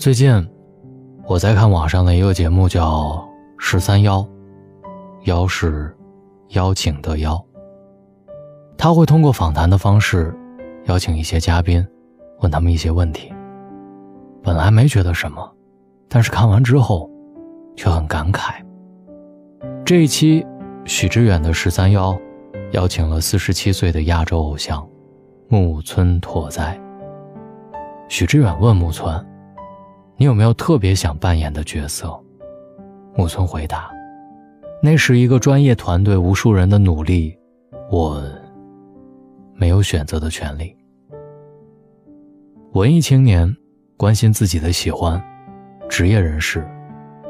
最近，我在看网上的一个节目，叫《十三邀》，邀是邀请的邀。他会通过访谈的方式，邀请一些嘉宾，问他们一些问题。本来没觉得什么，但是看完之后，却很感慨。这一期，许知远的《十三邀》，邀请了四十七岁的亚洲偶像木村拓哉。许知远问木村。你有没有特别想扮演的角色？木村回答：“那是一个专业团队，无数人的努力，我没有选择的权利。”文艺青年关心自己的喜欢，职业人士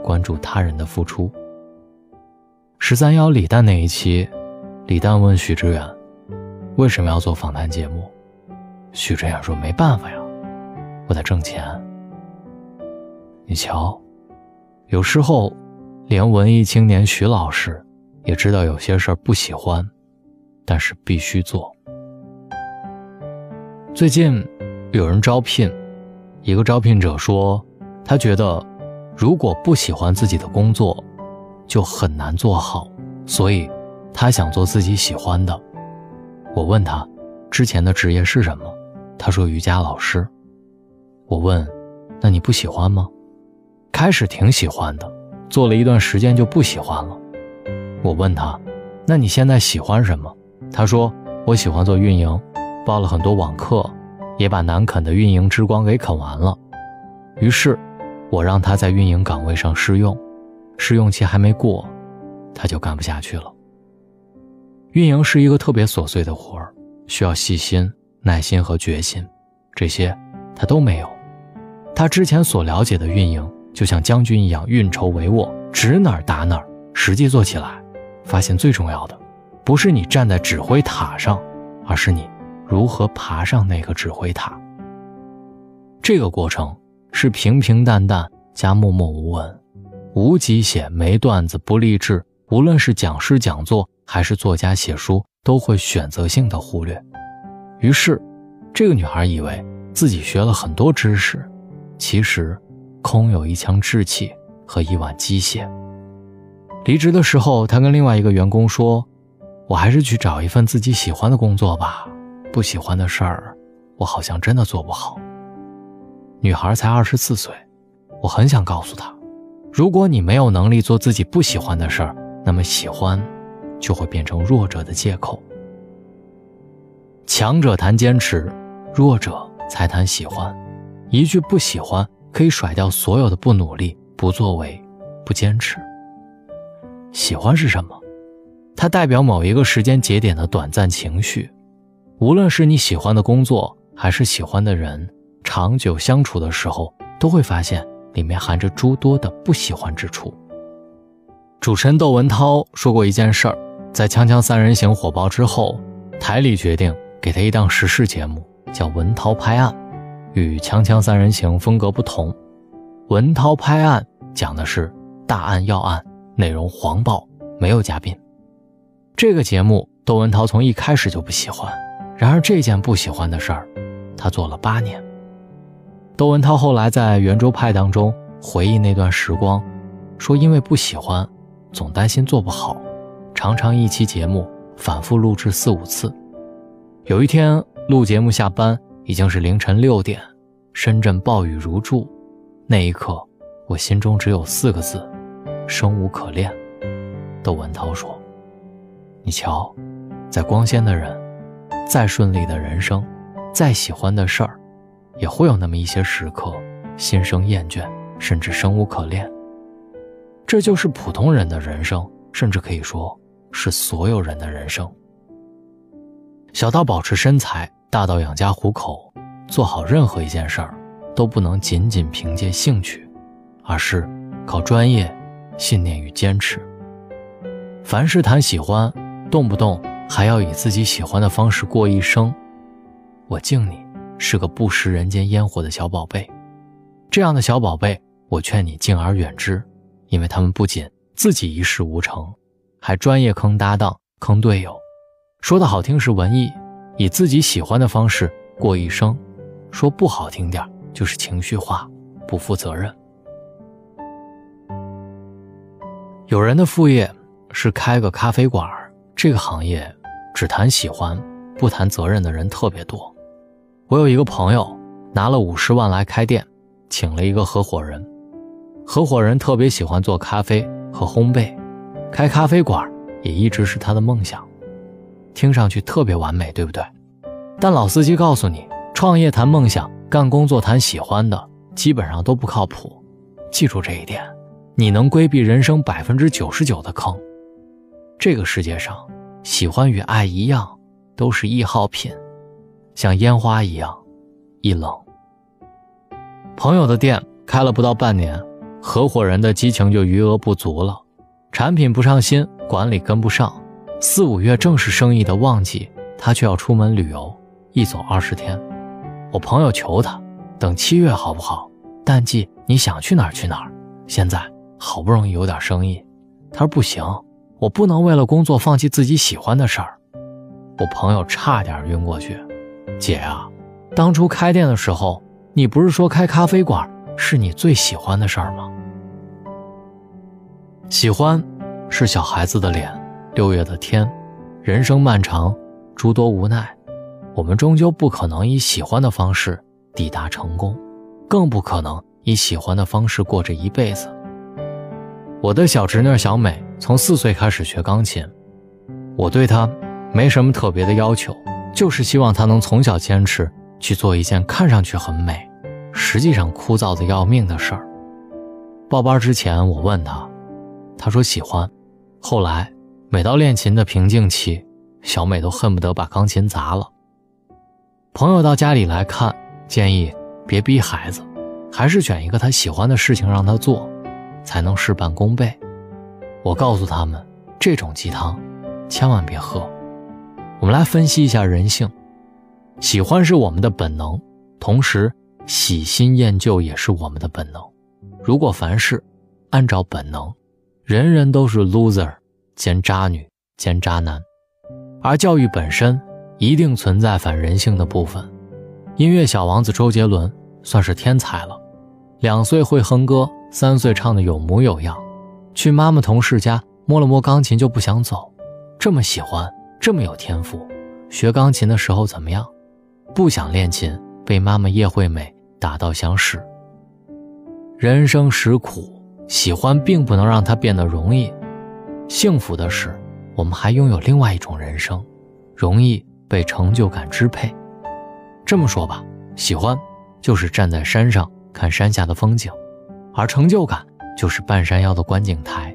关注他人的付出。十三邀李诞那一期，李诞问许知远：“为什么要做访谈节目？”许知远说：“没办法呀，我得挣钱。”你瞧，有时候，连文艺青年徐老师也知道有些事儿不喜欢，但是必须做。最近有人招聘，一个招聘者说，他觉得如果不喜欢自己的工作，就很难做好，所以他想做自己喜欢的。我问他之前的职业是什么，他说瑜伽老师。我问，那你不喜欢吗？开始挺喜欢的，做了一段时间就不喜欢了。我问他：“那你现在喜欢什么？”他说：“我喜欢做运营，报了很多网课，也把难啃的运营之光给啃完了。”于是，我让他在运营岗位上试用，试用期还没过，他就干不下去了。运营是一个特别琐碎的活儿，需要细心、耐心和决心，这些他都没有。他之前所了解的运营。就像将军一样运筹帷幄，指哪儿打哪儿。实际做起来，发现最重要的，不是你站在指挥塔上，而是你如何爬上那个指挥塔。这个过程是平平淡淡加默默无闻，无极限，没段子，不励志。无论是讲师讲座，还是作家写书，都会选择性的忽略。于是，这个女孩以为自己学了很多知识，其实。空有一腔志气和一碗鸡血。离职的时候，他跟另外一个员工说：“我还是去找一份自己喜欢的工作吧，不喜欢的事儿，我好像真的做不好。”女孩才二十四岁，我很想告诉她：如果你没有能力做自己不喜欢的事儿，那么喜欢就会变成弱者的借口。强者谈坚持，弱者才谈喜欢。一句不喜欢。可以甩掉所有的不努力、不作为、不坚持。喜欢是什么？它代表某一个时间节点的短暂情绪。无论是你喜欢的工作，还是喜欢的人，长久相处的时候，都会发现里面含着诸多的不喜欢之处。主持人窦文涛说过一件事儿：在《锵锵三人行》火爆之后，台里决定给他一档时事节目，叫《文涛拍案》。与《锵锵三人行》风格不同，文涛拍案讲的是大案要案，内容黄暴，没有嘉宾。这个节目窦文涛从一开始就不喜欢，然而这件不喜欢的事儿，他做了八年。窦文涛后来在圆桌派当中回忆那段时光，说因为不喜欢，总担心做不好，常常一期节目反复录制四五次。有一天录节目下班。已经是凌晨六点，深圳暴雨如注。那一刻，我心中只有四个字：生无可恋。窦文涛说：“你瞧，再光鲜的人，再顺利的人生，再喜欢的事儿，也会有那么一些时刻，心生厌倦，甚至生无可恋。这就是普通人的人生，甚至可以说是所有人的人生。小到保持身材。”大到养家糊口，做好任何一件事儿，都不能仅仅凭借兴趣，而是靠专业、信念与坚持。凡事谈喜欢，动不动还要以自己喜欢的方式过一生。我敬你是个不食人间烟火的小宝贝，这样的小宝贝，我劝你敬而远之，因为他们不仅自己一事无成，还专业坑搭档、坑队友。说的好听是文艺。以自己喜欢的方式过一生，说不好听点就是情绪化，不负责任。有人的副业是开个咖啡馆，这个行业只谈喜欢不谈责任的人特别多。我有一个朋友拿了五十万来开店，请了一个合伙人，合伙人特别喜欢做咖啡和烘焙，开咖啡馆也一直是他的梦想。听上去特别完美，对不对？但老司机告诉你，创业谈梦想，干工作谈喜欢的，基本上都不靠谱。记住这一点。你能规避人生百分之九十九的坑。这个世界上，喜欢与爱一样，都是易耗品，像烟花一样，易冷。朋友的店开了不到半年，合伙人的激情就余额不足了，产品不上心，管理跟不上，四五月正是生意的旺季，他却要出门旅游，一走二十天。我朋友求他，等七月好不好？淡季你想去哪儿去哪儿。现在。好不容易有点生意，他说不行，我不能为了工作放弃自己喜欢的事儿。我朋友差点晕过去。姐啊，当初开店的时候，你不是说开咖啡馆是你最喜欢的事儿吗？喜欢，是小孩子的脸，六月的天，人生漫长，诸多无奈，我们终究不可能以喜欢的方式抵达成功，更不可能以喜欢的方式过这一辈子。我的小侄女小美从四岁开始学钢琴，我对她没什么特别的要求，就是希望她能从小坚持去做一件看上去很美，实际上枯燥的要命的事儿。报班之前，我问她，她说喜欢。后来，每到练琴的瓶颈期，小美都恨不得把钢琴砸了。朋友到家里来看，建议别逼孩子，还是选一个他喜欢的事情让他做。才能事半功倍。我告诉他们，这种鸡汤千万别喝。我们来分析一下人性，喜欢是我们的本能，同时喜新厌旧也是我们的本能。如果凡事按照本能，人人都是 loser 兼渣女兼渣男。而教育本身一定存在反人性的部分。音乐小王子周杰伦算是天才了，两岁会哼歌。三岁唱的有模有样，去妈妈同事家摸了摸钢琴就不想走，这么喜欢，这么有天赋，学钢琴的时候怎么样？不想练琴，被妈妈叶惠美打到想死。人生实苦，喜欢并不能让它变得容易。幸福的是，我们还拥有另外一种人生，容易被成就感支配。这么说吧，喜欢就是站在山上看山下的风景。而成就感就是半山腰的观景台，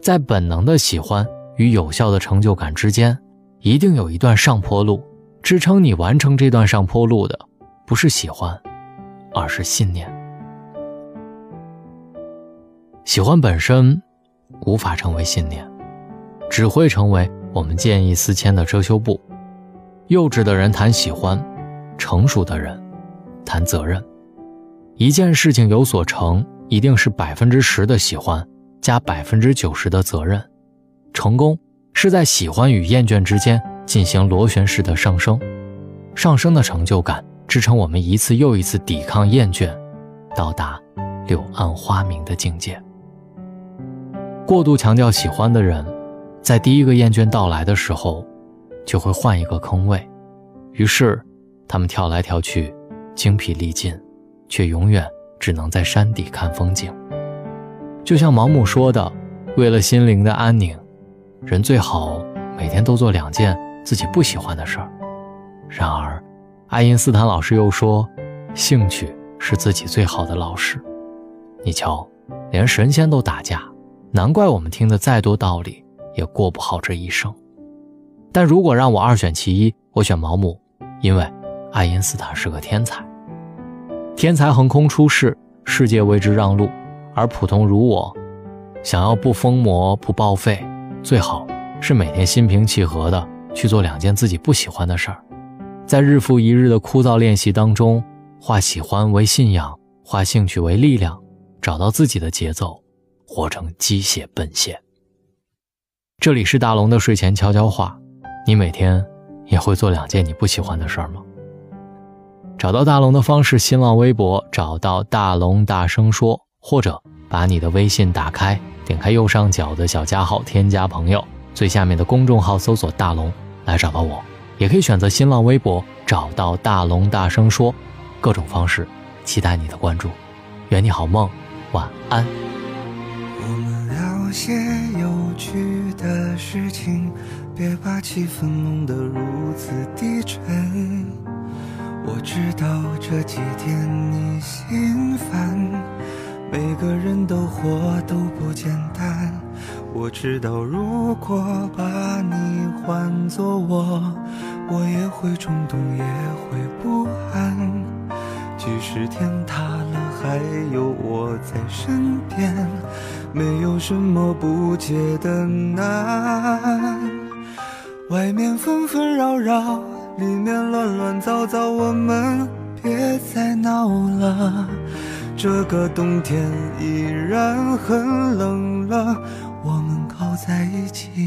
在本能的喜欢与有效的成就感之间，一定有一段上坡路。支撑你完成这段上坡路的，不是喜欢，而是信念。喜欢本身无法成为信念，只会成为我们见异思迁的遮羞布。幼稚的人谈喜欢，成熟的人谈责任。一件事情有所成，一定是百分之十的喜欢加百分之九十的责任。成功是在喜欢与厌倦之间进行螺旋式的上升，上升的成就感支撑我们一次又一次抵抗厌倦，到达柳暗花明的境界。过度强调喜欢的人，在第一个厌倦到来的时候，就会换一个坑位，于是他们跳来跳去，精疲力尽。却永远只能在山底看风景。就像毛姆说的：“为了心灵的安宁，人最好每天都做两件自己不喜欢的事儿。”然而，爱因斯坦老师又说：“兴趣是自己最好的老师。”你瞧，连神仙都打架，难怪我们听的再多道理也过不好这一生。但如果让我二选其一，我选毛姆，因为爱因斯坦是个天才。天才横空出世，世界为之让路；而普通如我，想要不疯魔不报废，最好是每天心平气和的去做两件自己不喜欢的事儿，在日复一日的枯燥练习当中，化喜欢为信仰，化兴趣为力量，找到自己的节奏，活成机械奔现。这里是大龙的睡前悄悄话，你每天也会做两件你不喜欢的事儿吗？找到大龙的方式：新浪微博找到大龙，大声说，或者把你的微信打开，点开右上角的小加号，添加朋友，最下面的公众号搜索大龙来找到我。也可以选择新浪微博找到大龙，大声说，各种方式，期待你的关注。愿你好梦，晚安。些有趣的事情，别把气氛弄得如此低沉。我知道这几天你心烦，每个人都活都不简单。我知道如果把你换作我，我也会冲动，也会不安。即使天塌了，还有我在身边，没有什么不解的难。外面纷纷扰扰。里面乱乱糟糟，我们别再闹了。这个冬天依然很冷了，我们靠在一起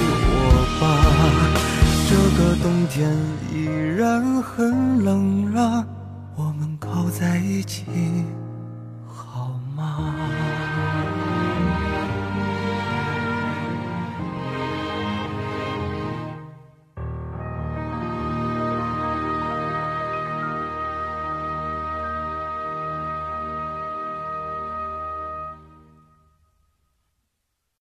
冬天依然很冷了，我们靠在一起好吗？